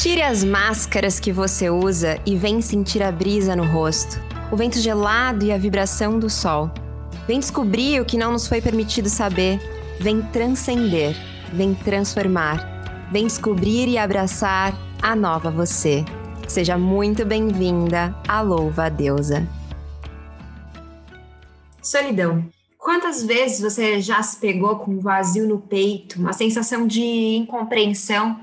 Tire as máscaras que você usa e vem sentir a brisa no rosto, o vento gelado e a vibração do sol. Vem descobrir o que não nos foi permitido saber. Vem transcender, vem transformar. Vem descobrir e abraçar a nova você. Seja muito bem-vinda à Louva Deusa. Solidão. Quantas vezes você já se pegou com um vazio no peito, uma sensação de incompreensão,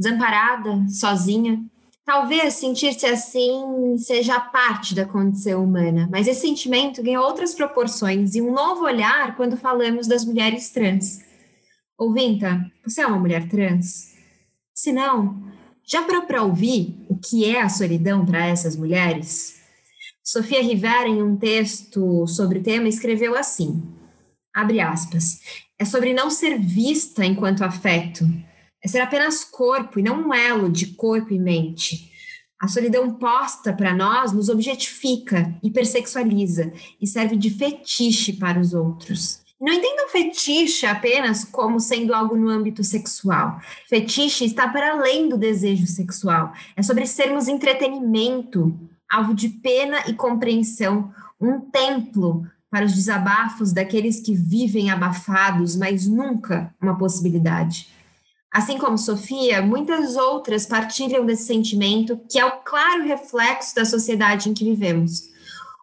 desamparada, sozinha? Talvez sentir-se assim seja parte da condição humana, mas esse sentimento ganha outras proporções e um novo olhar quando falamos das mulheres trans. Ouvinta, você é uma mulher trans? Se não, já parou para ouvir o que é a solidão para essas mulheres? Sofia Rivera, em um texto sobre o tema, escreveu assim: abre aspas, é sobre não ser vista enquanto afeto, é ser apenas corpo e não um elo de corpo e mente. A solidão posta para nós nos objetifica, hipersexualiza e serve de fetiche para os outros. Não entendam fetiche apenas como sendo algo no âmbito sexual. Fetiche está para além do desejo sexual. É sobre sermos entretenimento, alvo de pena e compreensão, um templo para os desabafos daqueles que vivem abafados, mas nunca uma possibilidade. Assim como Sofia, muitas outras partilham desse sentimento que é o claro reflexo da sociedade em que vivemos.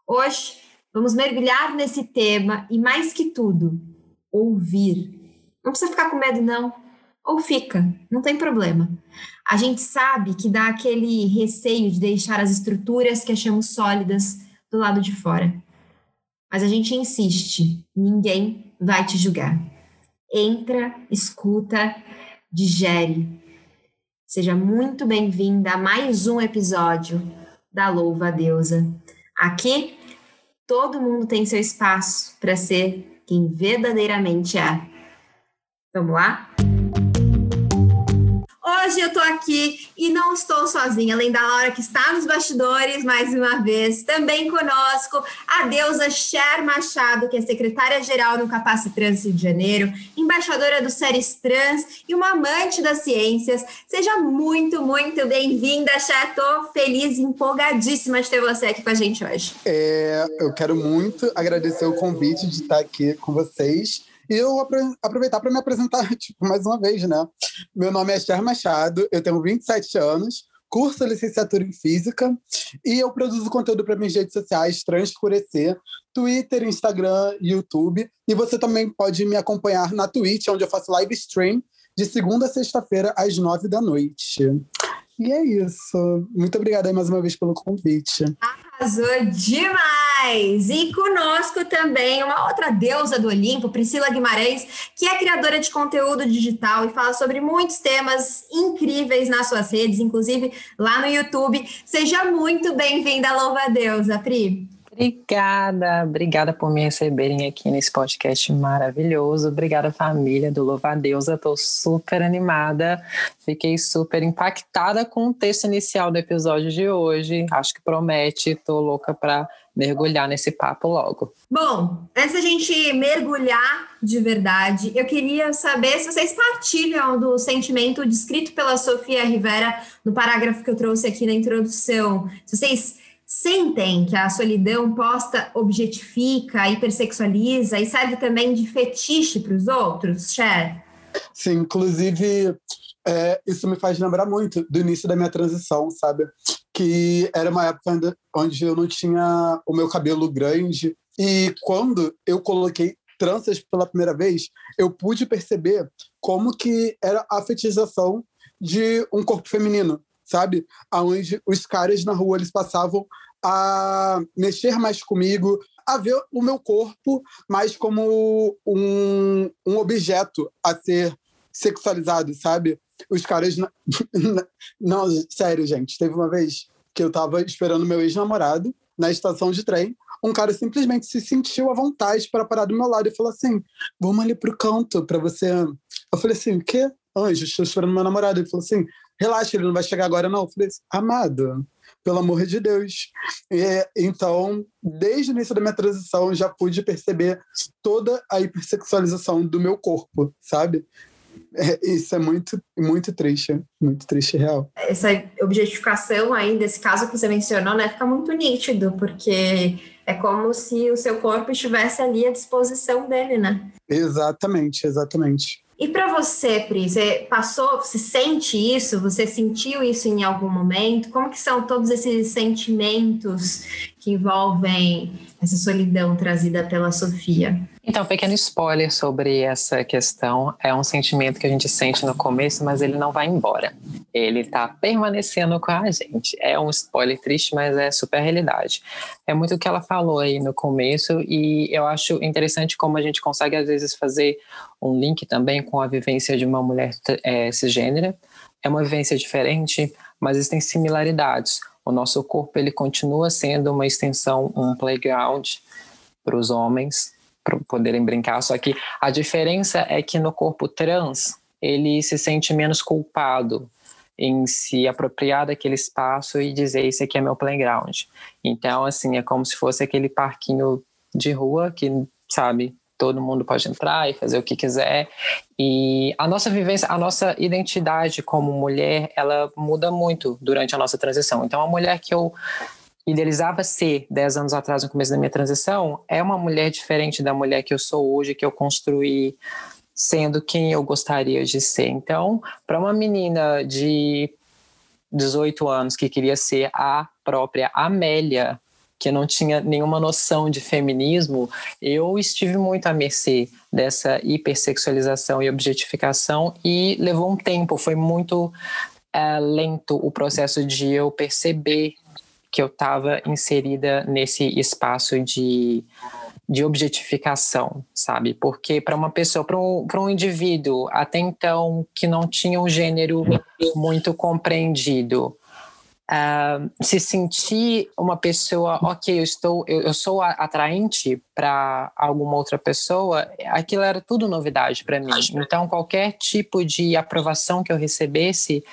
Hoje, vamos mergulhar nesse tema e, mais que tudo, ouvir. Não precisa ficar com medo, não. Ou fica, não tem problema a gente sabe que dá aquele receio de deixar as estruturas que achamos sólidas do lado de fora. Mas a gente insiste, ninguém vai te julgar. Entra, escuta, digere. Seja muito bem-vinda a mais um episódio da Louva a Deusa. Aqui, todo mundo tem seu espaço para ser quem verdadeiramente é. Vamos lá? Hoje eu tô aqui e não estou sozinha, além da Laura que está nos bastidores mais uma vez, também conosco a deusa Cher Machado, que é secretária-geral no Capaci Trans Rio de Janeiro, embaixadora do Séries Trans e uma amante das ciências. Seja muito, muito bem-vinda, Cher. Tô feliz e empolgadíssima de ter você aqui com a gente hoje. É, eu quero muito agradecer o convite de estar aqui com vocês eu aproveitar para me apresentar tipo, mais uma vez, né? Meu nome é Cher Machado, eu tenho 27 anos, curso licenciatura em Física e eu produzo conteúdo para minhas redes sociais Transcurecer, Twitter, Instagram, YouTube. E você também pode me acompanhar na Twitch, onde eu faço live stream de segunda a sexta-feira, às nove da noite. E é isso. Muito obrigada mais uma vez pelo convite. Arrasou demais! E conosco também uma outra deusa do Olimpo, Priscila Guimarães, que é criadora de conteúdo digital e fala sobre muitos temas incríveis nas suas redes, inclusive lá no YouTube. Seja muito bem-vinda, louva a deusa, Pri. Obrigada, obrigada por me receberem aqui nesse podcast maravilhoso. Obrigada, família do Louva a Deus. Estou super animada, fiquei super impactada com o texto inicial do episódio de hoje. Acho que promete, estou louca para mergulhar nesse papo logo. Bom, antes da gente mergulhar de verdade, eu queria saber se vocês partilham do sentimento descrito pela Sofia Rivera no parágrafo que eu trouxe aqui na introdução. Se vocês sentem que a solidão posta objetifica, hipersexualiza e serve também de fetiche para os outros, Cher? Sim, inclusive é, isso me faz lembrar muito do início da minha transição, sabe? Que era uma época onde eu não tinha o meu cabelo grande e quando eu coloquei tranças pela primeira vez, eu pude perceber como que era a fetichização de um corpo feminino, sabe? Aonde os caras na rua eles passavam a mexer mais comigo, a ver o meu corpo mais como um, um objeto a ser sexualizado, sabe? Os caras. Não, não, sério, gente. Teve uma vez que eu tava esperando meu ex-namorado na estação de trem. Um cara simplesmente se sentiu à vontade para parar do meu lado e falou assim: Vamos ali pro canto para você. Eu falei assim: O quê? Anjo, estou esperando meu namorado. Ele falou assim: relaxa, ele não vai chegar agora, não. Eu falei assim, amado, pelo amor de Deus. E, então, desde o início da minha transição, já pude perceber toda a hipersexualização do meu corpo, sabe? É, isso é muito, muito triste, muito triste real. Essa objetificação aí, desse caso que você mencionou, né, fica muito nítido, porque é como se o seu corpo estivesse ali à disposição dele, né? Exatamente, exatamente. E para você, Pri, você passou, você sente isso? Você sentiu isso em algum momento? Como que são todos esses sentimentos que envolvem essa solidão trazida pela Sofia? Então, pequeno spoiler sobre essa questão. É um sentimento que a gente sente no começo, mas ele não vai embora. Ele está permanecendo com a gente. É um spoiler triste, mas é super realidade. É muito o que ela falou aí no começo, e eu acho interessante como a gente consegue, às vezes, fazer um link também com a vivência de uma mulher é, cisgênera. É uma vivência diferente, mas existem similaridades. O nosso corpo ele continua sendo uma extensão, um playground para os homens, para poderem brincar. Só que a diferença é que no corpo trans ele se sente menos culpado em se apropriar daquele espaço e dizer isso aqui é meu playground. Então, assim, é como se fosse aquele parquinho de rua que, sabe, todo mundo pode entrar e fazer o que quiser. E a nossa vivência, a nossa identidade como mulher, ela muda muito durante a nossa transição. Então, a mulher que eu idealizava ser 10 anos atrás, no começo da minha transição, é uma mulher diferente da mulher que eu sou hoje, que eu construí sendo quem eu gostaria de ser. Então, para uma menina de 18 anos que queria ser a própria Amélia, que não tinha nenhuma noção de feminismo, eu estive muito à mercê dessa hipersexualização e objetificação e levou um tempo, foi muito é, lento o processo de eu perceber que eu estava inserida nesse espaço de, de objetificação, sabe? Porque para uma pessoa, para um, um indivíduo até então que não tinha um gênero muito compreendido, uh, se sentir uma pessoa, ok, eu estou, eu, eu sou atraente para alguma outra pessoa, aquilo era tudo novidade para mim. Então, qualquer tipo de aprovação que eu recebesse,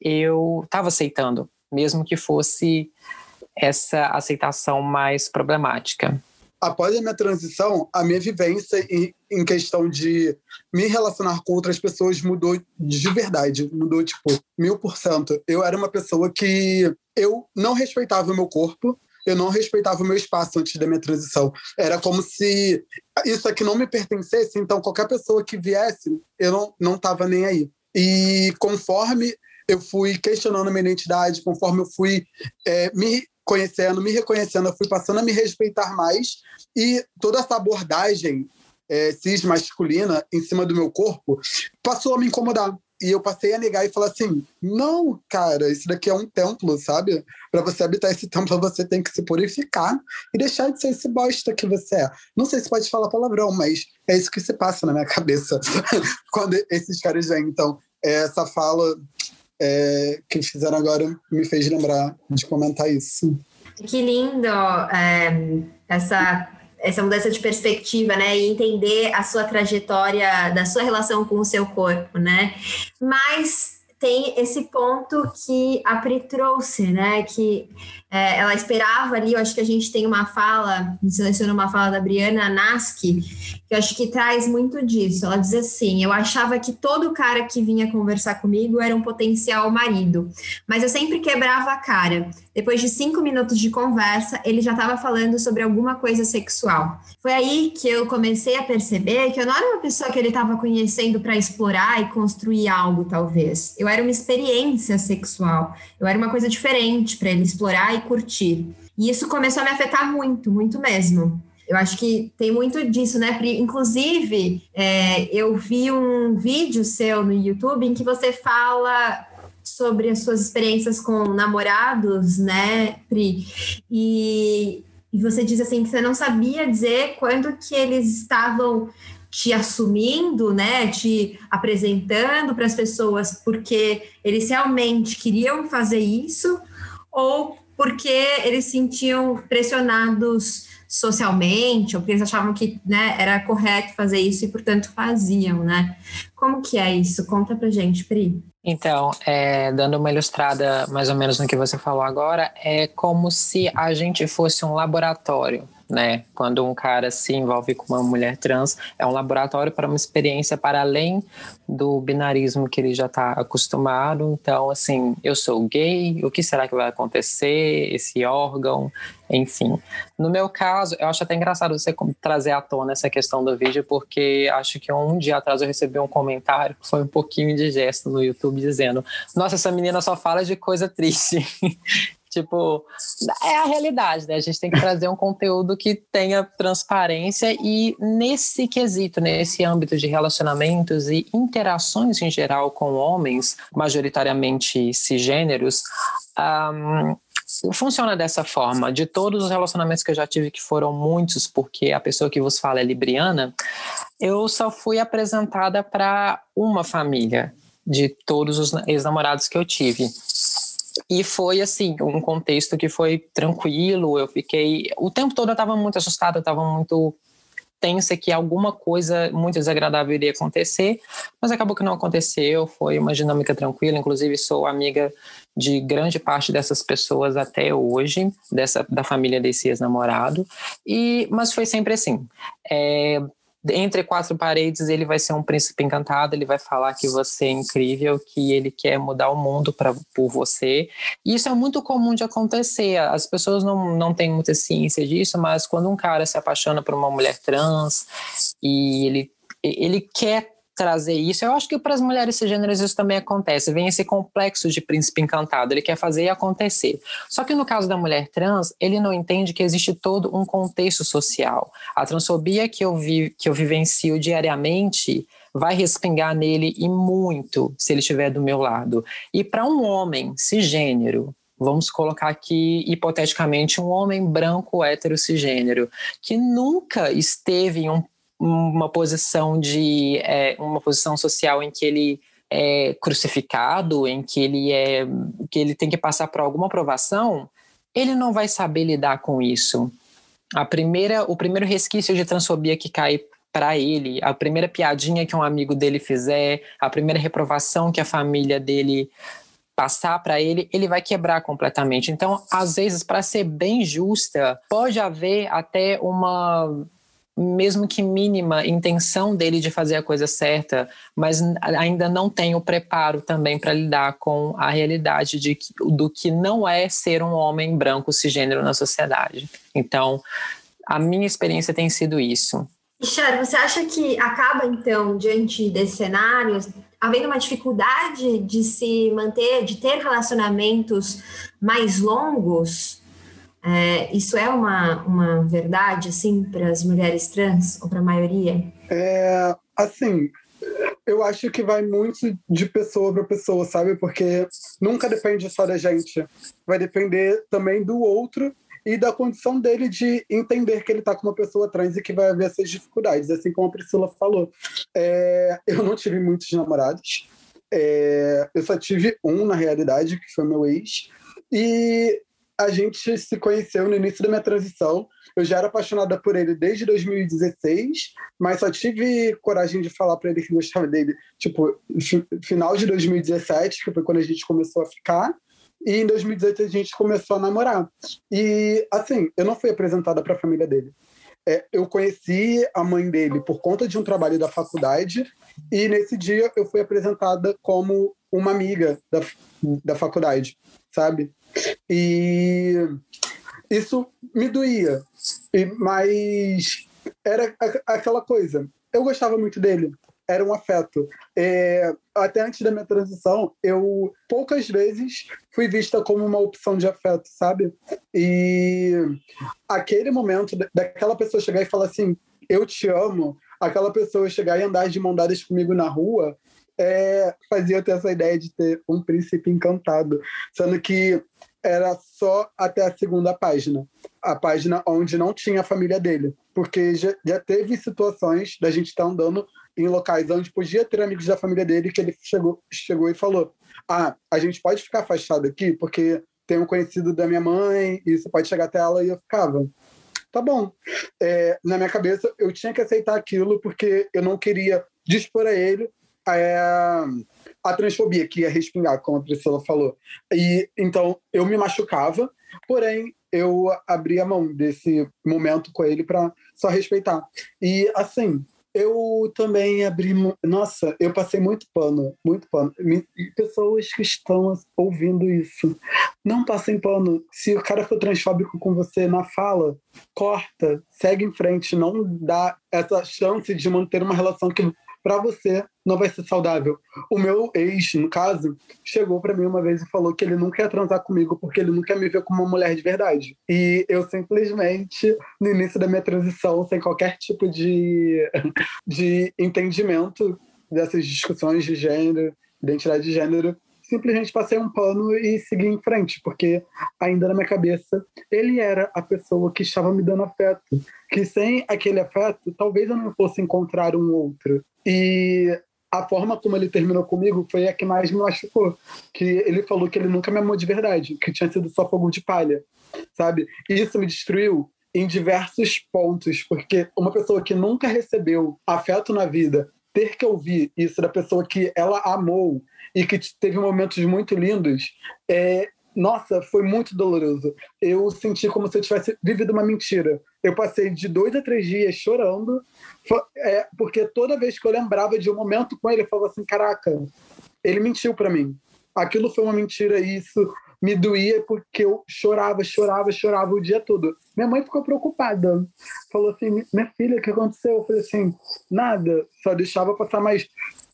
eu estava aceitando, mesmo que fosse essa aceitação mais problemática. Após a minha transição, a minha vivência em, em questão de me relacionar com outras pessoas mudou de verdade, mudou tipo mil por cento. Eu era uma pessoa que eu não respeitava o meu corpo, eu não respeitava o meu espaço antes da minha transição. Era como se isso aqui não me pertencesse, então qualquer pessoa que viesse, eu não, não nem aí. E conforme eu fui questionando minha identidade, conforme eu fui é, me conhecendo, me reconhecendo, eu fui passando a me respeitar mais e toda essa abordagem é, cis masculina em cima do meu corpo passou a me incomodar. E eu passei a negar e falar assim: não, cara, isso daqui é um templo, sabe? Para você habitar esse templo, você tem que se purificar e deixar de ser esse bosta que você é. Não sei se pode falar palavrão, mas é isso que se passa na minha cabeça quando esses caras vêm. Então, essa fala é, que fizeram agora me fez lembrar de comentar isso. Que lindo é, essa essa mudança de perspectiva, né, e entender a sua trajetória da sua relação com o seu corpo, né? Mas tem esse ponto que a Pri trouxe, né, que é, ela esperava ali, eu acho que a gente tem uma fala, a gente selecionou uma fala da Briana Naski, que eu acho que traz muito disso. Ela diz assim: Eu achava que todo cara que vinha conversar comigo era um potencial marido, mas eu sempre quebrava a cara. Depois de cinco minutos de conversa, ele já estava falando sobre alguma coisa sexual. Foi aí que eu comecei a perceber que eu não era uma pessoa que ele estava conhecendo para explorar e construir algo, talvez. Eu era uma experiência sexual. Eu era uma coisa diferente para ele explorar e curtir. E isso começou a me afetar muito, muito mesmo. Eu acho que tem muito disso, né, Pri? Inclusive, é, eu vi um vídeo seu no YouTube em que você fala sobre as suas experiências com namorados, né, Pri? E, e você diz assim que você não sabia dizer quando que eles estavam te assumindo, né, te apresentando para as pessoas porque eles realmente queriam fazer isso ou porque eles se sentiam pressionados socialmente, ou porque eles achavam que né, era correto fazer isso e, portanto, faziam, né? Como que é isso? Conta pra gente, Pri. Então, é, dando uma ilustrada mais ou menos no que você falou agora, é como se a gente fosse um laboratório né? Quando um cara se envolve com uma mulher trans, é um laboratório para uma experiência para além do binarismo que ele já está acostumado. Então, assim, eu sou gay, o que será que vai acontecer? Esse órgão, enfim. No meu caso, eu acho até engraçado você trazer à tona essa questão do vídeo, porque acho que um dia atrás eu recebi um comentário, foi um pouquinho de gesto no YouTube, dizendo: Nossa, essa menina só fala de coisa triste. Tipo, é a realidade, né? A gente tem que trazer um conteúdo que tenha transparência e nesse quesito, nesse âmbito de relacionamentos e interações em geral com homens, majoritariamente cisgêneros, um, funciona dessa forma. De todos os relacionamentos que eu já tive, que foram muitos, porque a pessoa que vos fala é libriana, eu só fui apresentada para uma família de todos os ex-namorados que eu tive. E foi assim, um contexto que foi tranquilo, eu fiquei. O tempo todo eu estava muito assustada, estava muito tensa que alguma coisa muito desagradável iria acontecer, mas acabou que não aconteceu, foi uma dinâmica tranquila, inclusive sou amiga de grande parte dessas pessoas até hoje, dessa da família desse ex-namorado, e mas foi sempre assim. É, entre quatro paredes ele vai ser um príncipe encantado, ele vai falar que você é incrível, que ele quer mudar o mundo pra, por você. E isso é muito comum de acontecer. As pessoas não, não têm muita ciência disso, mas quando um cara se apaixona por uma mulher trans e ele, ele quer trazer isso. Eu acho que para as mulheres cisgêneras isso também acontece. Vem esse complexo de príncipe encantado, ele quer fazer e acontecer. Só que no caso da mulher trans, ele não entende que existe todo um contexto social. A transfobia que eu, vi, que eu vivencio diariamente vai respingar nele e muito se ele estiver do meu lado. E para um homem cisgênero, vamos colocar aqui hipoteticamente um homem branco hétero cisgênero que nunca esteve em um uma posição de é, uma posição social em que ele é crucificado, em que ele é que ele tem que passar por alguma aprovação, ele não vai saber lidar com isso. A primeira, o primeiro resquício de transfobia que cai para ele, a primeira piadinha que um amigo dele fizer, a primeira reprovação que a família dele passar para ele, ele vai quebrar completamente. Então, às vezes, para ser bem justa, pode haver até uma mesmo que mínima intenção dele de fazer a coisa certa, mas ainda não tem o preparo também para lidar com a realidade de, do que não é ser um homem branco cisgênero na sociedade. Então, a minha experiência tem sido isso. Michelle, você acha que acaba, então, diante desse cenário, havendo uma dificuldade de se manter, de ter relacionamentos mais longos? É, isso é uma, uma verdade, assim, para as mulheres trans, ou para a maioria? É, assim, eu acho que vai muito de pessoa para pessoa, sabe? Porque nunca depende só da gente. Vai depender também do outro e da condição dele de entender que ele está com uma pessoa trans e que vai haver essas dificuldades, assim como a Priscila falou. É, eu não tive muitos namorados. É, eu só tive um, na realidade, que foi meu ex. E a gente se conheceu no início da minha transição. Eu já era apaixonada por ele desde 2016, mas só tive coragem de falar para ele que gostava dele, tipo, final de 2017, que foi quando a gente começou a ficar. E em 2018 a gente começou a namorar. E, assim, eu não fui apresentada para a família dele. É, eu conheci a mãe dele por conta de um trabalho da faculdade, e nesse dia eu fui apresentada como uma amiga da, da faculdade, sabe? E isso me doía, mas era aquela coisa. Eu gostava muito dele, era um afeto. É, até antes da minha transição, eu poucas vezes fui vista como uma opção de afeto, sabe? E aquele momento daquela pessoa chegar e falar assim: Eu te amo, aquela pessoa chegar e andar de mão dadas comigo na rua, é, fazia eu ter essa ideia de ter um príncipe encantado. Sendo que era só até a segunda página, a página onde não tinha a família dele, porque já, já teve situações da gente estar tá andando em locais onde podia ter amigos da família dele que ele chegou, chegou e falou: Ah, a gente pode ficar afastado aqui porque tem um conhecido da minha mãe e isso pode chegar até ela e eu ficava. Tá bom. É, na minha cabeça, eu tinha que aceitar aquilo porque eu não queria dispor a ele é, a transfobia que ia respingar, como a Priscila falou. E então eu me machucava, porém eu abri a mão desse momento com ele para só respeitar. E assim, eu também abri. Nossa, eu passei muito pano, muito pano. Pessoas que estão ouvindo isso, não passem pano. Se o cara for transfóbico com você na fala, corta, segue em frente, não dá essa chance de manter uma relação que para você não vai ser saudável. O meu ex, no caso, chegou para mim uma vez e falou que ele não quer transar comigo porque ele não quer me ver como uma mulher de verdade. E eu simplesmente, no início da minha transição, sem qualquer tipo de, de entendimento dessas discussões de gênero, identidade de gênero, simplesmente passei um pano e segui em frente, porque ainda na minha cabeça ele era a pessoa que estava me dando afeto, que sem aquele afeto talvez eu não fosse encontrar um outro. E a forma como ele terminou comigo foi a que mais me machucou. Que ele falou que ele nunca me amou de verdade, que tinha sido só fogo de palha, sabe? E isso me destruiu em diversos pontos, porque uma pessoa que nunca recebeu afeto na vida, ter que ouvir isso da pessoa que ela amou e que teve momentos muito lindos, é, nossa, foi muito doloroso. Eu senti como se eu tivesse vivido uma mentira. Eu passei de dois a três dias chorando, é, porque toda vez que eu lembrava de um momento com ele, eu falava assim: caraca, ele mentiu para mim. Aquilo foi uma mentira isso me doía porque eu chorava, chorava, chorava o dia todo. Minha mãe ficou preocupada. Falou assim: minha filha, o que aconteceu? Eu falei assim: nada, só deixava passar mais.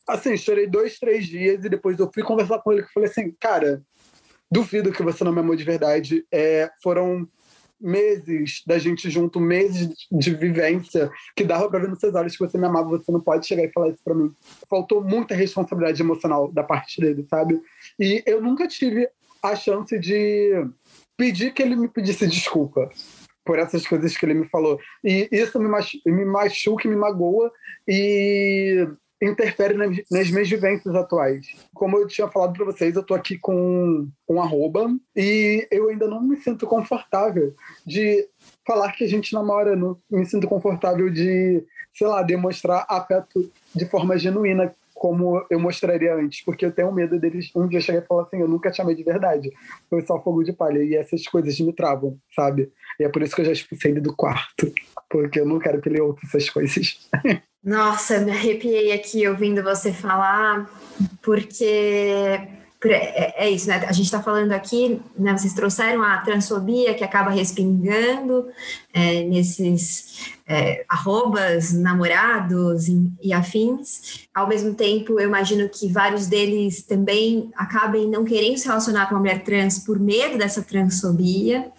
Assim, chorei dois, três dias e depois eu fui conversar com ele e falei assim: cara, duvido que você não me amou de verdade. É, foram meses da gente junto, meses de vivência, que dava para ver nos seus olhos que você me amava, você não pode chegar e falar isso para mim. Faltou muita responsabilidade emocional da parte dele, sabe? E eu nunca tive a chance de pedir que ele me pedisse desculpa por essas coisas que ele me falou. E isso me, machu me machuca, me magoa e interfere nas, nas minhas vivências atuais. Como eu tinha falado para vocês, eu tô aqui com um arroba e eu ainda não me sinto confortável de falar que a gente namora, não me sinto confortável de, sei lá, demonstrar afeto de forma genuína como eu mostraria antes, porque eu tenho medo deles um dia chegar e falar assim, eu nunca te amei de verdade, foi só fogo de palha, e essas coisas me travam, sabe? E é por isso que eu já expulsei ele do quarto, porque eu não quero que ele ouça essas coisas. Nossa, me arrepiei aqui ouvindo você falar, porque é, é isso, né? A gente está falando aqui, né? Vocês trouxeram a transfobia que acaba respingando é, nesses é, arrobas, namorados e, e, afins. Ao mesmo tempo, eu imagino que vários deles também acabem não querendo se relacionar com uma mulher trans por medo dessa transfobia.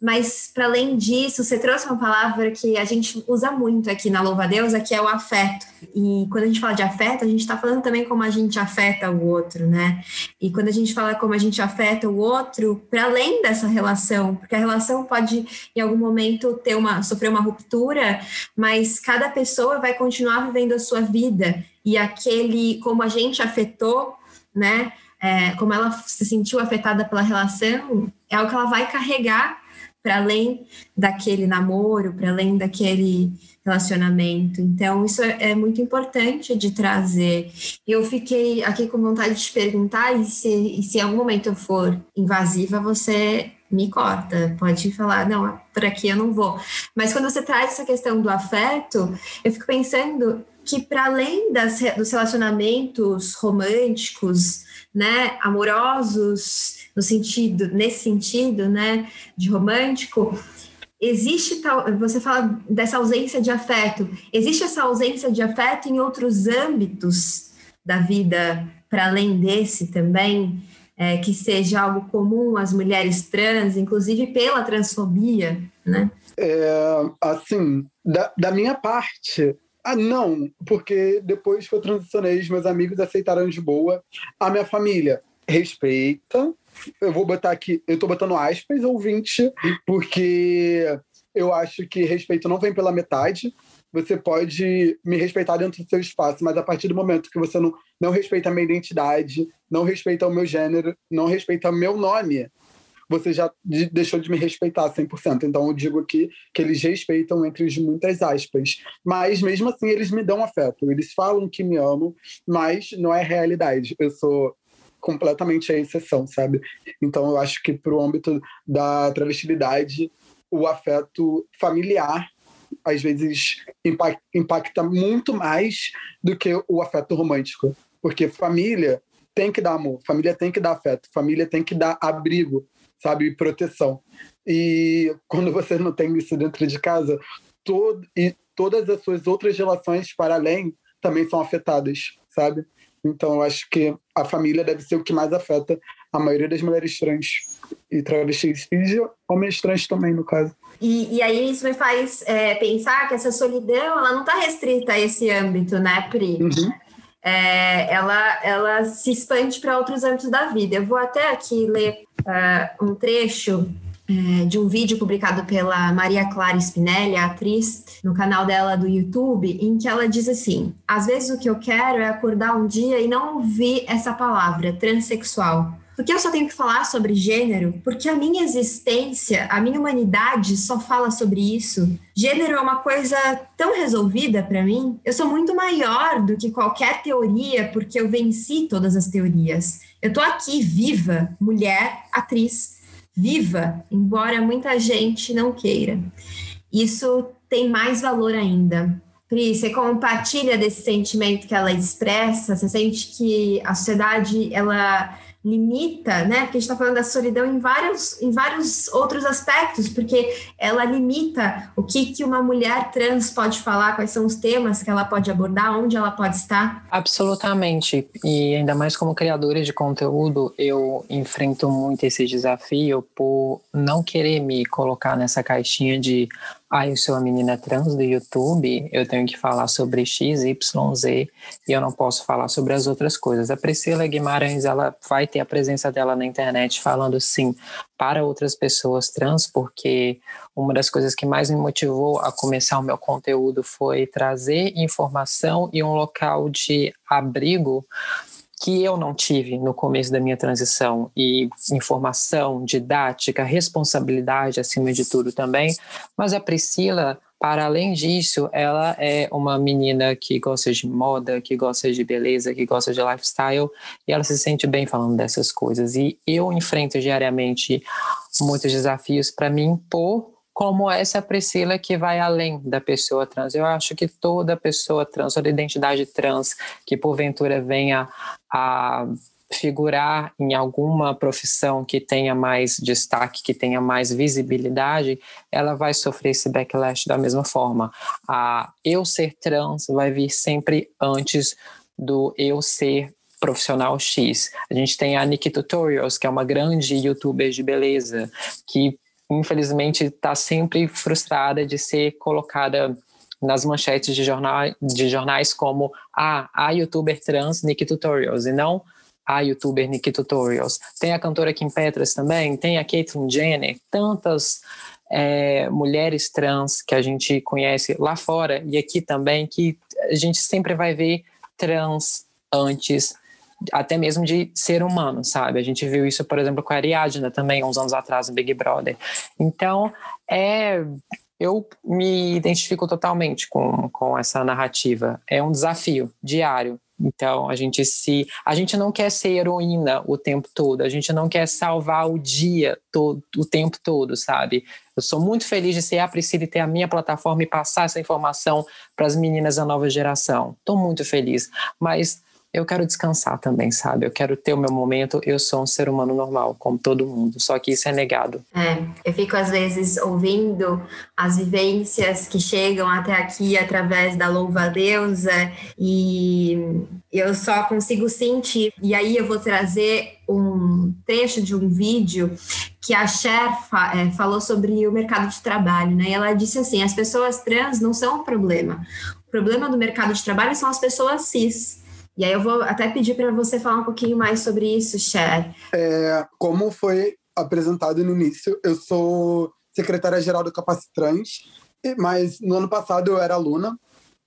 Mas, para além disso, você trouxe uma palavra que a gente usa muito aqui na Louva Deusa, que é o afeto. E quando a gente fala de afeto, a gente está falando também como a gente afeta o outro, né? E quando a gente fala como a gente afeta o outro, para além dessa relação, porque a relação pode, em algum momento, ter uma, sofrer uma ruptura, mas cada pessoa vai continuar vivendo a sua vida. E aquele, como a gente afetou, né? É, como ela se sentiu afetada pela relação, é o que ela vai carregar para além daquele namoro, para além daquele relacionamento. Então, isso é, é, muito importante de trazer. Eu fiquei aqui com vontade de te perguntar, e se, e se em algum momento eu for invasiva, você me corta, pode falar, não, por aqui eu não vou. Mas quando você traz essa questão do afeto, eu fico pensando que para além das, dos relacionamentos românticos, né, amorosos, no sentido, nesse sentido, né, de romântico, existe tal, você fala dessa ausência de afeto, existe essa ausência de afeto em outros âmbitos da vida para além desse também, é, que seja algo comum às mulheres trans, inclusive pela transfobia, né? É, assim, da, da minha parte, ah, não, porque depois que eu transicionei, meus amigos aceitaram de boa. A minha família respeita, eu vou botar aqui, eu tô botando aspas, ouvinte, porque eu acho que respeito não vem pela metade. Você pode me respeitar dentro do seu espaço, mas a partir do momento que você não, não respeita a minha identidade, não respeita o meu gênero, não respeita o meu nome, você já deixou de me respeitar 100%. Então eu digo aqui que eles respeitam entre muitas aspas. Mas mesmo assim eles me dão afeto. Eles falam que me amam, mas não é realidade. Eu sou completamente a exceção, sabe? Então eu acho que para o âmbito da travestilidade, o afeto familiar às vezes impacta muito mais do que o afeto romântico, porque família tem que dar amor, família tem que dar afeto, família tem que dar abrigo, sabe, e proteção. E quando você não tem isso dentro de casa, todo, e todas as suas outras relações para além também são afetadas, sabe? Então, eu acho que a família deve ser o que mais afeta a maioria das mulheres trans e travestis e homens trans também, no caso. E, e aí isso me faz é, pensar que essa solidão ela não está restrita a esse âmbito, né, Pri? Uhum. É, ela, ela se expande para outros âmbitos da vida. Eu vou até aqui ler uh, um trecho é, de um vídeo publicado pela Maria Clara Spinelli, a atriz, no canal dela do YouTube, em que ela diz assim: às vezes o que eu quero é acordar um dia e não ouvir essa palavra, transexual. Porque eu só tenho que falar sobre gênero? Porque a minha existência, a minha humanidade só fala sobre isso. Gênero é uma coisa tão resolvida para mim. Eu sou muito maior do que qualquer teoria, porque eu venci todas as teorias. Eu tô aqui viva, mulher, atriz viva, embora muita gente não queira. Isso tem mais valor ainda. Pri, você compartilha desse sentimento que ela expressa? Você sente que a sociedade ela limita, né? Porque a gente está falando da solidão em vários, em vários outros aspectos, porque ela limita o que, que uma mulher trans pode falar, quais são os temas que ela pode abordar, onde ela pode estar. Absolutamente. E ainda mais como criadora de conteúdo, eu enfrento muito esse desafio por não querer me colocar nessa caixinha de ah, eu sou a menina trans do YouTube, eu tenho que falar sobre X, Y, Z e eu não posso falar sobre as outras coisas. A Priscila Guimarães, ela vai ter a presença dela na internet falando sim para outras pessoas trans, porque uma das coisas que mais me motivou a começar o meu conteúdo foi trazer informação e um local de abrigo que eu não tive no começo da minha transição e informação, didática, responsabilidade acima de tudo também. Mas a Priscila, para além disso, ela é uma menina que gosta de moda, que gosta de beleza, que gosta de lifestyle e ela se sente bem falando dessas coisas. E eu enfrento diariamente muitos desafios para me impor como essa Priscila que vai além da pessoa trans. Eu acho que toda pessoa trans, toda identidade trans que porventura venha a figurar em alguma profissão que tenha mais destaque, que tenha mais visibilidade, ela vai sofrer esse backlash da mesma forma. A eu ser trans vai vir sempre antes do eu ser profissional X. A gente tem a Nikki Tutorials, que é uma grande youtuber de beleza, que infelizmente está sempre frustrada de ser colocada nas manchetes de, de jornais como ah, a youtuber trans Nikki Tutorials e não a youtuber Nikki Tutorials. Tem a cantora Kim Petras também, tem a Caitlyn Jenner, tantas é, mulheres trans que a gente conhece lá fora e aqui também, que a gente sempre vai ver trans antes até mesmo de ser humano, sabe? A gente viu isso, por exemplo, com a Ariadna também, uns anos atrás, no Big Brother. Então, é eu me identifico totalmente com, com essa narrativa. É um desafio diário. Então, a gente se. A gente não quer ser heroína o tempo todo, a gente não quer salvar o dia todo, o tempo todo, sabe? Eu sou muito feliz de ser a Priscila e ter a minha plataforma e passar essa informação para as meninas da nova geração. Estou muito feliz. Mas eu quero descansar também, sabe? Eu quero ter o meu momento. Eu sou um ser humano normal, como todo mundo. Só que isso é negado. É, eu fico às vezes ouvindo as vivências que chegam até aqui através da louva deusa e eu só consigo sentir. E aí eu vou trazer um trecho de um vídeo que a Cher é, falou sobre o mercado de trabalho, né? E ela disse assim: as pessoas trans não são o problema. O problema do mercado de trabalho são as pessoas cis. E aí eu vou até pedir para você falar um pouquinho mais sobre isso, Cher. É, como foi apresentado no início, eu sou secretária-geral do Capacitrans, mas no ano passado eu era aluna.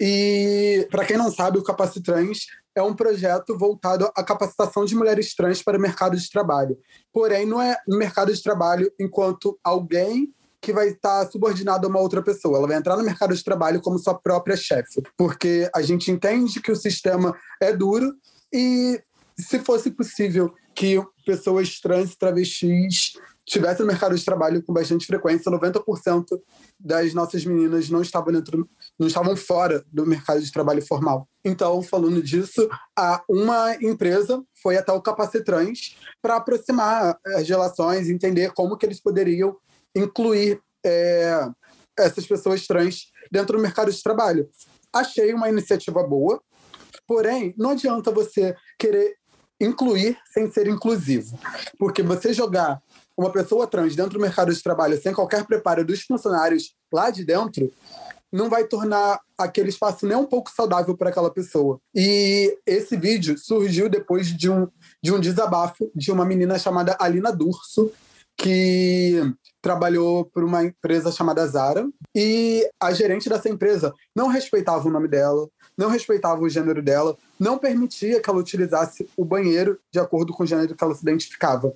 E, para quem não sabe, o Capacitrans é um projeto voltado à capacitação de mulheres trans para o mercado de trabalho. Porém, não é no mercado de trabalho enquanto alguém que vai estar subordinada a uma outra pessoa. Ela vai entrar no mercado de trabalho como sua própria chefe, porque a gente entende que o sistema é duro e se fosse possível que pessoas trans e travestis tivessem no mercado de trabalho com bastante frequência, 90% das nossas meninas não estavam dentro, não estavam fora do mercado de trabalho formal. Então, falando disso, uma empresa foi até o Capacitrans para aproximar as relações, entender como que eles poderiam incluir é, essas pessoas trans dentro do mercado de trabalho. Achei uma iniciativa boa, porém, não adianta você querer incluir sem ser inclusivo. Porque você jogar uma pessoa trans dentro do mercado de trabalho sem qualquer preparo dos funcionários lá de dentro não vai tornar aquele espaço nem um pouco saudável para aquela pessoa. E esse vídeo surgiu depois de um, de um desabafo de uma menina chamada Alina Durso, que trabalhou por uma empresa chamada Zara e a gerente dessa empresa não respeitava o nome dela, não respeitava o gênero dela, não permitia que ela utilizasse o banheiro de acordo com o gênero que ela se identificava.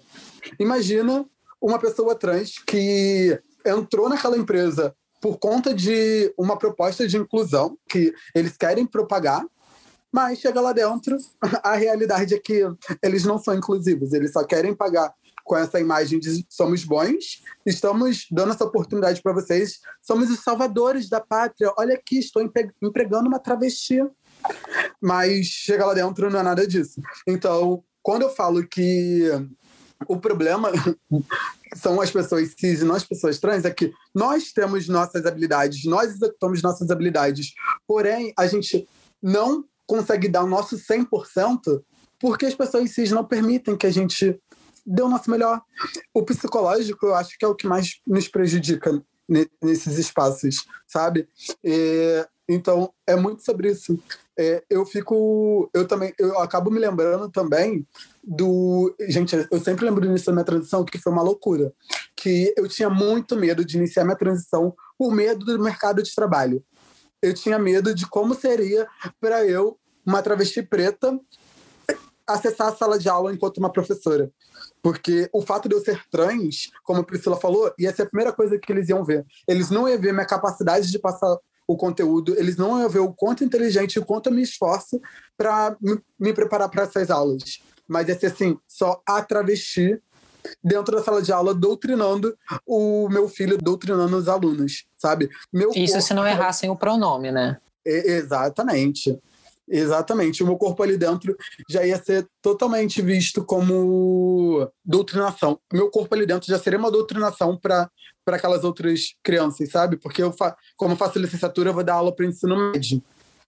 Imagina uma pessoa trans que entrou naquela empresa por conta de uma proposta de inclusão que eles querem propagar, mas chega lá dentro, a realidade é que eles não são inclusivos, eles só querem pagar com essa imagem de somos bons, estamos dando essa oportunidade para vocês, somos os salvadores da pátria. Olha aqui, estou empregando uma travesti. Mas chega lá dentro não é nada disso. Então, quando eu falo que o problema são as pessoas cis e não as pessoas trans, é que nós temos nossas habilidades, nós executamos nossas habilidades, porém a gente não consegue dar o nosso 100% porque as pessoas cis não permitem que a gente dê o nosso melhor. O psicológico, eu acho que é o que mais nos prejudica nesses espaços, sabe? E, então, é muito sobre isso. É, eu fico. Eu também. Eu acabo me lembrando também do. Gente, eu sempre lembro do início da minha transição, que foi uma loucura. Que eu tinha muito medo de iniciar minha transição por medo do mercado de trabalho. Eu tinha medo de como seria para eu, uma travesti preta, acessar a sala de aula enquanto uma professora. Porque o fato de eu ser trans, como a Priscila falou, ia ser a primeira coisa que eles iam ver. Eles não iam ver minha capacidade de passar o conteúdo, eles não iam ver o quanto inteligente e o quanto eu me esforço para me preparar para essas aulas. Mas ia ser assim, só a travesti dentro da sala de aula doutrinando o meu filho, doutrinando os alunos, sabe? Meu Isso corpo... se não errassem o pronome, né? exatamente. Exatamente. O meu corpo ali dentro já ia ser totalmente visto como doutrinação. Meu corpo ali dentro já seria uma doutrinação para aquelas outras crianças, sabe? Porque eu, como eu faço licenciatura, eu vou dar aula para ensino médio.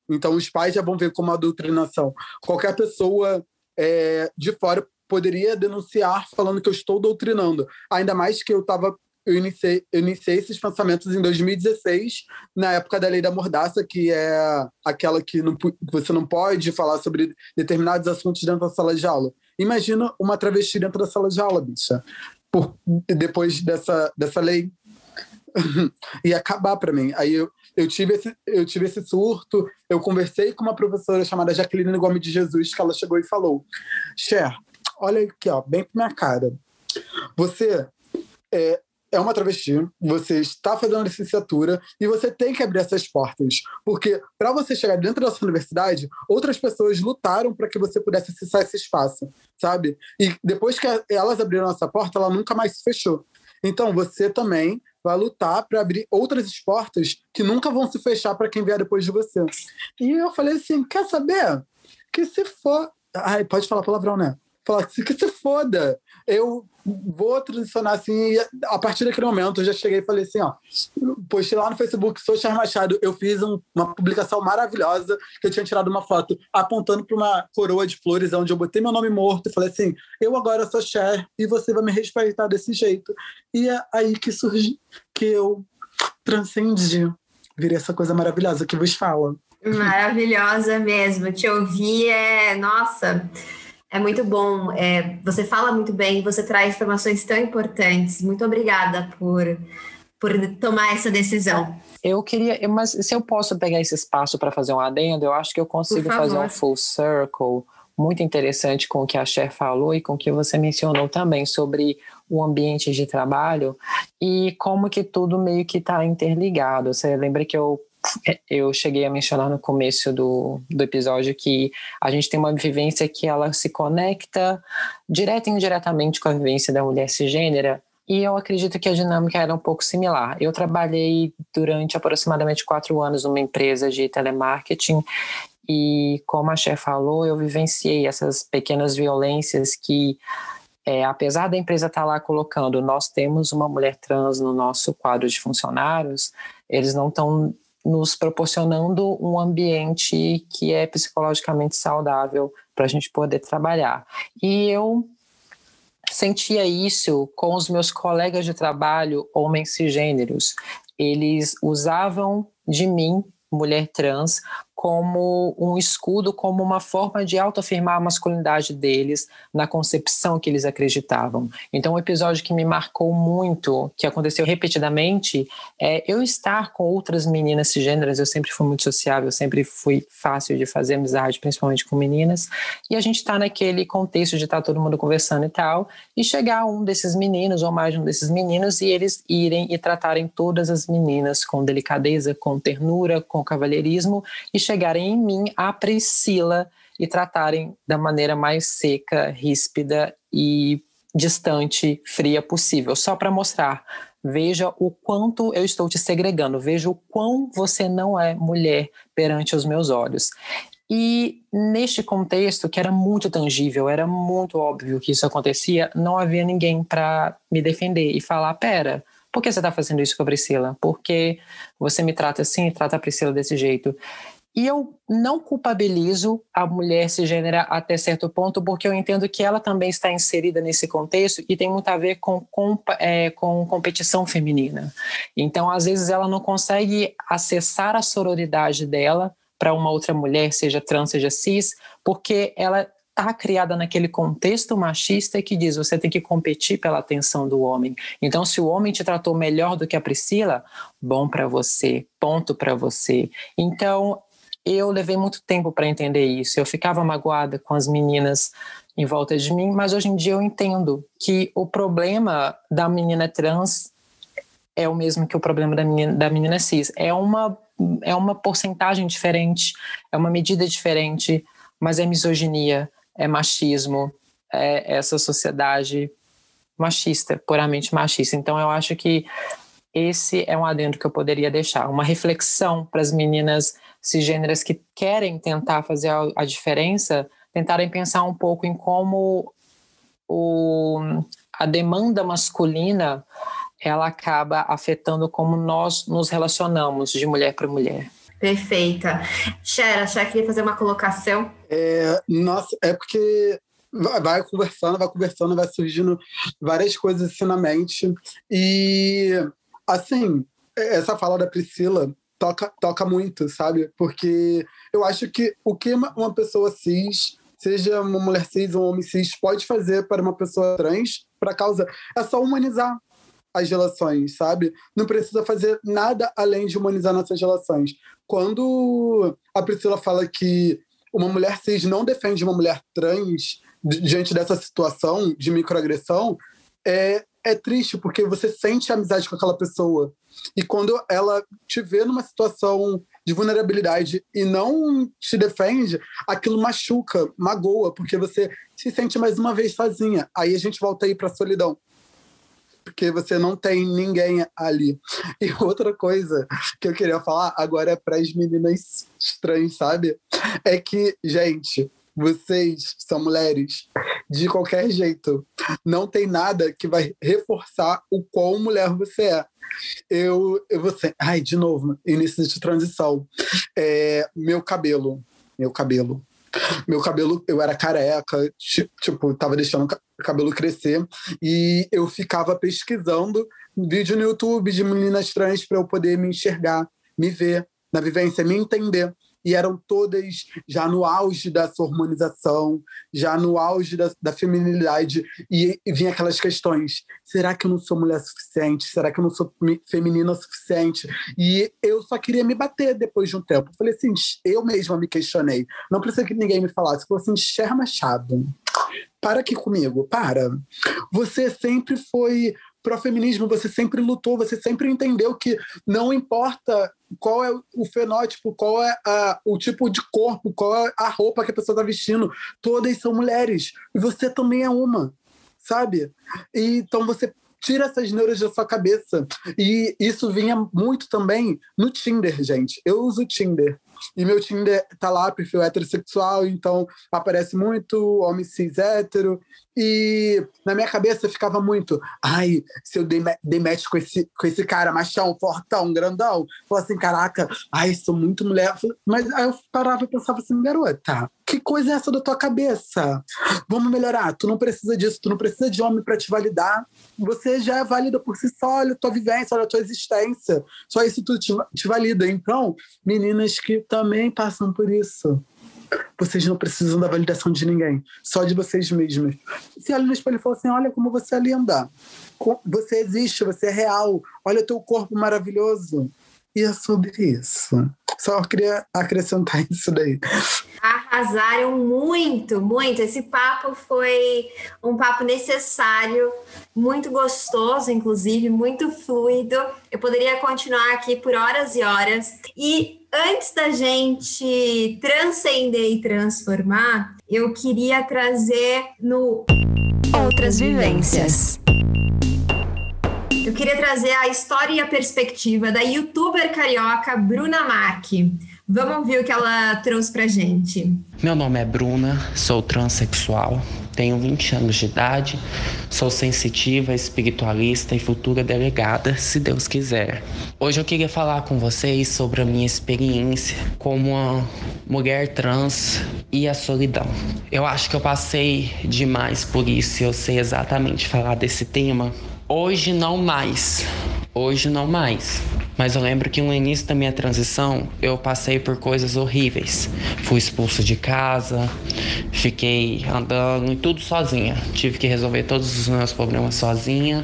Então, os pais já vão ver como uma doutrinação. Qualquer pessoa é, de fora poderia denunciar falando que eu estou doutrinando. Ainda mais que eu estava eu iniciei, eu iniciei esses pensamentos em 2016, na época da Lei da Mordaça, que é aquela que, não, você não pode falar sobre determinados assuntos dentro da sala de aula. Imagina uma travesti dentro da sala de aula, bicha. Por, depois dessa, dessa lei. ia acabar para mim. Aí eu, eu, tive esse, eu tive esse surto, eu conversei com uma professora chamada Jaqueline Gomes de Jesus, que ela chegou e falou: Cher, olha aqui, ó, bem pra minha cara. Você é, é uma travesti, você está fazendo licenciatura e você tem que abrir essas portas. Porque para você chegar dentro da sua universidade, outras pessoas lutaram para que você pudesse acessar esse espaço, sabe? E depois que elas abriram essa porta, ela nunca mais se fechou. Então você também vai lutar para abrir outras portas que nunca vão se fechar para quem vier depois de você. E eu falei assim: quer saber? Que se for. Ai, pode falar palavrão, né? Falar que se foda. Eu vou transicionar assim, a partir daquele momento eu já cheguei e falei assim, ó, postei lá no Facebook, sou Charles Machado, eu fiz um, uma publicação maravilhosa, que eu tinha tirado uma foto apontando para uma coroa de flores, onde eu botei meu nome morto e falei assim, eu agora sou Cher e você vai me respeitar desse jeito. E é aí que surge, que eu transcendi, virei essa coisa maravilhosa que vos fala. Maravilhosa mesmo, te ouvir é, nossa... É muito bom. É, você fala muito bem, você traz informações tão importantes. Muito obrigada por, por tomar essa decisão. Eu queria, mas se eu posso pegar esse espaço para fazer um adendo, eu acho que eu consigo fazer um full circle muito interessante com o que a Cher falou e com o que você mencionou também sobre o ambiente de trabalho e como que tudo meio que está interligado. Você lembra que eu eu cheguei a mencionar no começo do, do episódio que a gente tem uma vivência que ela se conecta direta e indiretamente com a vivência da mulher cisgênera, e eu acredito que a dinâmica era um pouco similar. Eu trabalhei durante aproximadamente quatro anos numa empresa de telemarketing e, como a chefe falou, eu vivenciei essas pequenas violências que, é, apesar da empresa estar tá lá colocando, nós temos uma mulher trans no nosso quadro de funcionários, eles não estão nos proporcionando um ambiente que é psicologicamente saudável para a gente poder trabalhar. E eu sentia isso com os meus colegas de trabalho, homens cisgêneros. Eles usavam de mim, mulher trans, como um escudo, como uma forma de autoafirmar a masculinidade deles na concepção que eles acreditavam. Então, um episódio que me marcou muito, que aconteceu repetidamente, é eu estar com outras meninas cisgêneras. Eu sempre fui muito sociável, sempre fui fácil de fazer amizade, principalmente com meninas. E a gente está naquele contexto de estar tá todo mundo conversando e tal, e chegar um desses meninos, ou mais um desses meninos, e eles irem e tratarem todas as meninas com delicadeza, com ternura, com cavalheirismo, e chegarem em mim, a Priscila, e tratarem da maneira mais seca, ríspida e distante, fria possível, só para mostrar. Veja o quanto eu estou te segregando, veja o quão você não é mulher perante os meus olhos. E neste contexto, que era muito tangível, era muito óbvio que isso acontecia, não havia ninguém para me defender e falar: pera, por que você está fazendo isso com a Priscila? Por que você me trata assim e trata a Priscila desse jeito? E eu não culpabilizo a mulher cisgênera até certo ponto, porque eu entendo que ela também está inserida nesse contexto e tem muito a ver com, com, é, com competição feminina. Então, às vezes, ela não consegue acessar a sororidade dela para uma outra mulher, seja trans, seja cis, porque ela está criada naquele contexto machista que diz você tem que competir pela atenção do homem. Então, se o homem te tratou melhor do que a Priscila, bom para você, ponto para você. Então, eu levei muito tempo para entender isso. Eu ficava magoada com as meninas em volta de mim, mas hoje em dia eu entendo que o problema da menina trans é o mesmo que o problema da menina, da menina cis. É uma, é uma porcentagem diferente, é uma medida diferente, mas é misoginia, é machismo, é essa sociedade machista, puramente machista. Então eu acho que esse é um adendo que eu poderia deixar, uma reflexão para as meninas cisgêneras que querem tentar fazer a, a diferença, tentarem pensar um pouco em como o, a demanda masculina ela acaba afetando como nós nos relacionamos de mulher para mulher. Perfeita. Xera, já queria fazer uma colocação. É, nossa, é porque vai conversando, vai conversando, vai surgindo várias coisas assim na mente. E, assim, essa fala da Priscila toca, toca muito, sabe? Porque eu acho que o que uma pessoa cis, seja uma mulher cis ou um homem cis, pode fazer para uma pessoa trans, para causa, é só humanizar as relações, sabe? Não precisa fazer nada além de humanizar nossas relações. Quando a Priscila fala que uma mulher cis não defende uma mulher trans diante dessa situação de microagressão, é, é triste, porque você sente amizade com aquela pessoa. E quando ela te vê numa situação de vulnerabilidade e não te defende, aquilo machuca, magoa, porque você se sente mais uma vez sozinha. Aí a gente volta aí para solidão porque você não tem ninguém ali. E outra coisa que eu queria falar agora é para as meninas estranhas, sabe? É que, gente, vocês são mulheres de qualquer jeito. Não tem nada que vai reforçar o quão mulher você é. Eu, eu ser. Ai, de novo, início de transição. É, meu cabelo. Meu cabelo. Meu cabelo, eu era careca, tipo, tava deixando o cabelo crescer e eu ficava pesquisando vídeo no YouTube de meninas trans para eu poder me enxergar, me ver na vivência, me entender e eram todas já no auge da sua hormonização, já no auge da, da feminilidade, e, e vinha aquelas questões: será que eu não sou mulher suficiente? Será que eu não sou feminina suficiente? E eu só queria me bater depois de um tempo. Eu falei assim: eu mesma me questionei. Não precisa que ninguém me falasse. Eu falei assim: Cher Machado, para aqui comigo, para. Você sempre foi pró-feminismo, você sempre lutou, você sempre entendeu que não importa qual é o fenótipo, qual é a, o tipo de corpo, qual é a roupa que a pessoa está vestindo. Todas são mulheres. E você também é uma, sabe? E, então você tira essas neuras da sua cabeça. E isso vinha muito também no Tinder, gente. Eu uso o Tinder. E meu Tinder tá lá, perfil heterossexual, então aparece muito homem cis hétero. E na minha cabeça ficava muito, ai, se eu dei, match com esse, com esse cara machão, fortão, grandão, falava assim, caraca, ai, sou muito mulher. Mas aí eu parava e pensava assim, garota, que coisa é essa da tua cabeça? Vamos melhorar. Tu não precisa disso, tu não precisa de homem para te validar. Você já é válida por si só, olha a tua vivência, olha a tua existência. Só isso tu te, te valida. Então, meninas que também passam por isso. Vocês não precisam da validação de ninguém, só de vocês mesmas. Se olha no espelho e fala assim: olha como você é linda. Você existe, você é real. Olha o teu corpo maravilhoso. E é sobre isso. Só queria acrescentar isso daí. Arrasaram muito, muito. Esse papo foi um papo necessário, muito gostoso, inclusive, muito fluido. Eu poderia continuar aqui por horas e horas. E antes da gente transcender e transformar, eu queria trazer no Outras Vivências. Eu queria trazer a história e a perspectiva da youtuber carioca Bruna Marque. Vamos ouvir o que ela trouxe pra gente. Meu nome é Bruna, sou transexual, tenho 20 anos de idade, sou sensitiva, espiritualista e futura delegada, se Deus quiser. Hoje eu queria falar com vocês sobre a minha experiência como uma mulher trans e a solidão. Eu acho que eu passei demais por isso e eu sei exatamente falar desse tema Hoje não mais. Hoje não mais. Mas eu lembro que no início da minha transição eu passei por coisas horríveis. Fui expulso de casa, fiquei andando e tudo sozinha. Tive que resolver todos os meus problemas sozinha.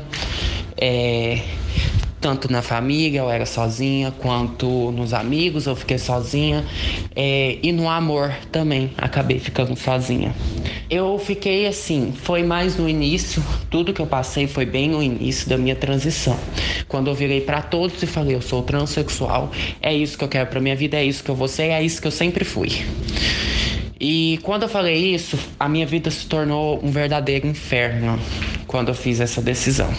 É, tanto na família eu era sozinha, quanto nos amigos eu fiquei sozinha, é, e no amor também acabei ficando sozinha. Eu fiquei assim, foi mais no início, tudo que eu passei foi bem no início da minha transição. Quando eu virei para todos e falei, eu sou transexual, é isso que eu quero para minha vida, é isso que eu vou ser, é isso que eu sempre fui. E quando eu falei isso, a minha vida se tornou um verdadeiro inferno quando eu fiz essa decisão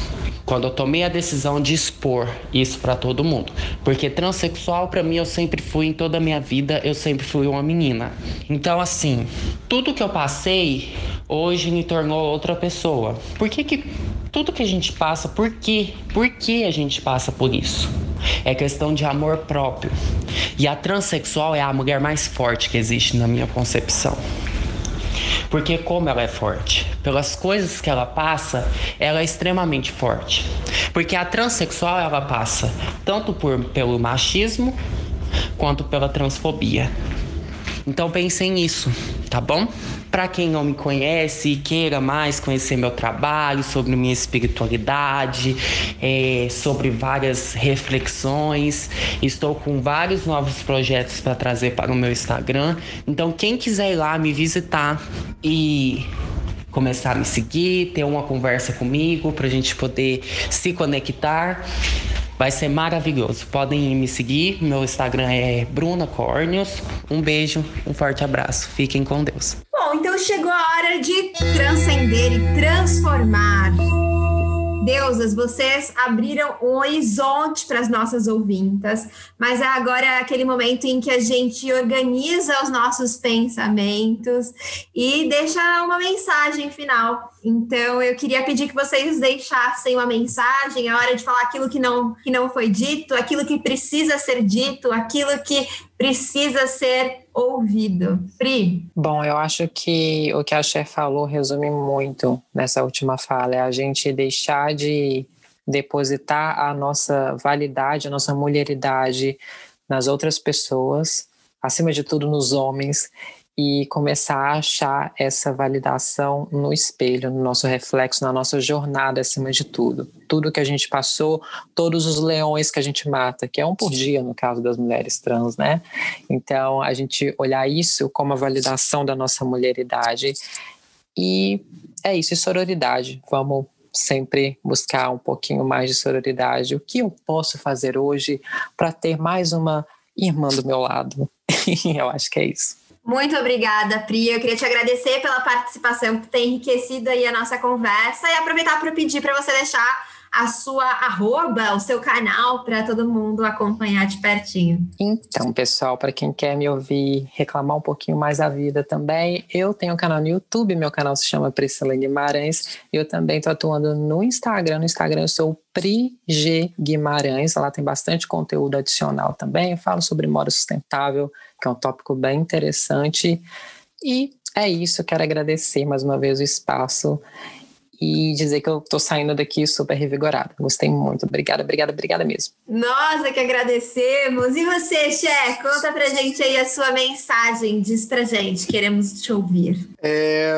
quando eu tomei a decisão de expor isso para todo mundo. Porque transexual para mim eu sempre fui em toda a minha vida, eu sempre fui uma menina. Então assim, tudo que eu passei hoje me tornou outra pessoa. Por que que tudo que a gente passa, por quê? Por que a gente passa por isso? É questão de amor próprio. E a transexual é a mulher mais forte que existe na minha concepção. Porque como ela é forte, pelas coisas que ela passa, ela é extremamente forte. Porque a transexual ela passa tanto por pelo machismo quanto pela transfobia. Então pensem nisso, tá bom? Para quem não me conhece e queira mais conhecer meu trabalho sobre minha espiritualidade, é, sobre várias reflexões, estou com vários novos projetos para trazer para o meu Instagram. Então, quem quiser ir lá me visitar e começar a me seguir, ter uma conversa comigo para a gente poder se conectar. Vai ser maravilhoso. Podem me seguir. Meu Instagram é Bruna Cornios. Um beijo, um forte abraço. Fiquem com Deus. Bom, então chegou a hora de transcender e transformar. Deusas, vocês abriram um horizonte para as nossas ouvintas, mas agora é aquele momento em que a gente organiza os nossos pensamentos e deixa uma mensagem final. Então, eu queria pedir que vocês deixassem uma mensagem, a hora de falar aquilo que não, que não foi dito, aquilo que precisa ser dito, aquilo que precisa ser ouvido. Pri? Bom, eu acho que o que a Cher falou resume muito nessa última fala, é a gente deixar de depositar a nossa validade, a nossa mulheridade nas outras pessoas, acima de tudo nos homens, e começar a achar essa validação no espelho, no nosso reflexo, na nossa jornada acima de tudo. Tudo que a gente passou, todos os leões que a gente mata, que é um por dia no caso das mulheres trans, né? Então, a gente olhar isso como a validação da nossa mulheridade e é isso, e sororidade. Vamos sempre buscar um pouquinho mais de sororidade. O que eu posso fazer hoje para ter mais uma irmã do meu lado? eu acho que é isso. Muito obrigada, Pri. Eu queria te agradecer pela participação que tem enriquecido aí a nossa conversa e aproveitar para pedir para você deixar a sua arroba, o seu canal, para todo mundo acompanhar de pertinho. Então, pessoal, para quem quer me ouvir reclamar um pouquinho mais da vida também, eu tenho um canal no YouTube, meu canal se chama Priscila Guimarães. Eu também estou atuando no Instagram. No Instagram eu sou Pri G Guimarães, lá tem bastante conteúdo adicional também. Eu falo sobre moda sustentável, que é um tópico bem interessante. E é isso, quero agradecer mais uma vez o espaço e dizer que eu tô saindo daqui super revigorada. Gostei muito. Obrigada, obrigada, obrigada mesmo. Nossa, que agradecemos. E você, Xé, conta pra gente aí a sua mensagem. Diz pra gente, queremos te ouvir. É,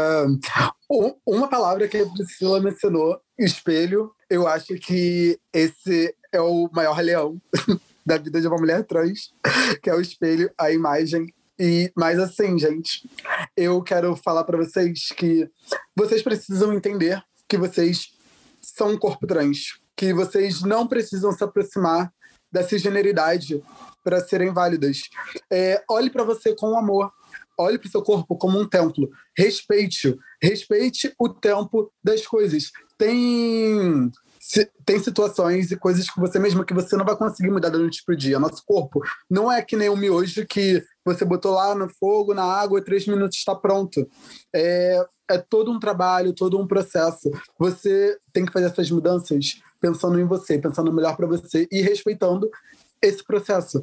uma palavra que a Priscila mencionou, espelho. Eu acho que esse é o maior leão da vida de uma mulher trans, que é o espelho, a imagem e, mas assim, gente, eu quero falar para vocês que vocês precisam entender que vocês são um corpo trans, que vocês não precisam se aproximar da cisgeneridade para serem válidas. É, olhe para você com amor, olhe para o seu corpo como um templo, respeite-o, respeite o tempo das coisas. Tem tem situações e coisas que você mesmo que você não vai conseguir mudar da noite pro dia. Nosso corpo não é que nem o miojo que você botou lá no fogo, na água, três minutos está pronto. É, é todo um trabalho, todo um processo. Você tem que fazer essas mudanças pensando em você, pensando melhor para você e respeitando esse processo.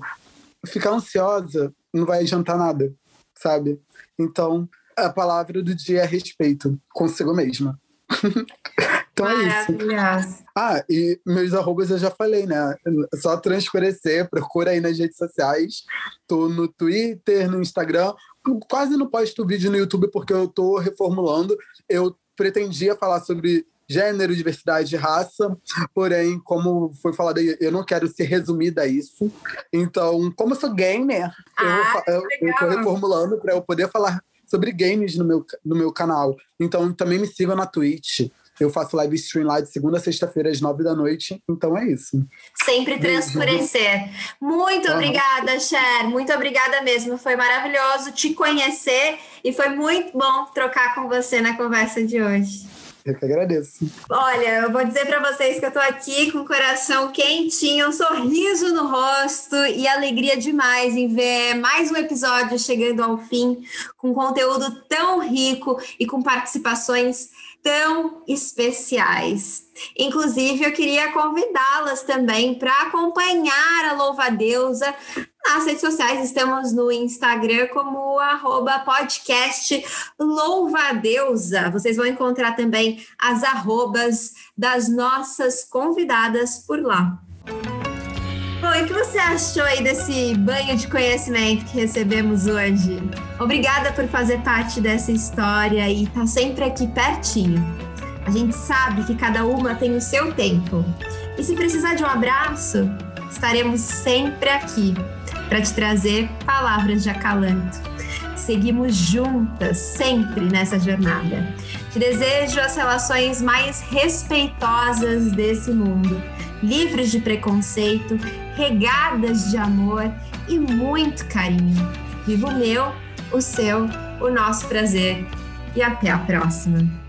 Ficar ansiosa não vai adiantar nada, sabe? Então, a palavra do dia é respeito consigo mesma. então é isso. Ah, e meus arrobas eu já falei, né? É só transparecer, procura aí nas redes sociais. Tô no Twitter, no Instagram. Quase não posto vídeo no YouTube porque eu tô reformulando. Eu pretendia falar sobre gênero, diversidade, raça, porém, como foi falado aí, eu não quero ser resumida a isso. Então, como eu sou gamer, ah, eu, eu, eu tô reformulando para eu poder falar sobre games no meu, no meu canal. Então também me siga na Twitch. Eu faço live stream lá de segunda a sexta-feira às nove da noite. Então é isso. Sempre transparecer. Muito uhum. obrigada, Cher. Muito obrigada mesmo. Foi maravilhoso te conhecer e foi muito bom trocar com você na conversa de hoje. Eu que agradeço. Olha, eu vou dizer para vocês que eu tô aqui com o coração quentinho, um sorriso no rosto e alegria demais em ver mais um episódio chegando ao fim, com conteúdo tão rico e com participações tão especiais. Inclusive, eu queria convidá-las também para acompanhar a Louva Deusa nas redes sociais. Estamos no Instagram como arroba podcast Louva-Deusa. Vocês vão encontrar também as arrobas das nossas convidadas por lá. Bom, e o que você achou aí desse banho de conhecimento que recebemos hoje? Obrigada por fazer parte dessa história e estar tá sempre aqui pertinho. A gente sabe que cada uma tem o seu tempo. E se precisar de um abraço, estaremos sempre aqui para te trazer palavras de acalanto. Seguimos juntas sempre nessa jornada. Te desejo as relações mais respeitosas desse mundo, livres de preconceito, regadas de amor e muito carinho. Viva o meu, o seu, o nosso prazer e até a próxima.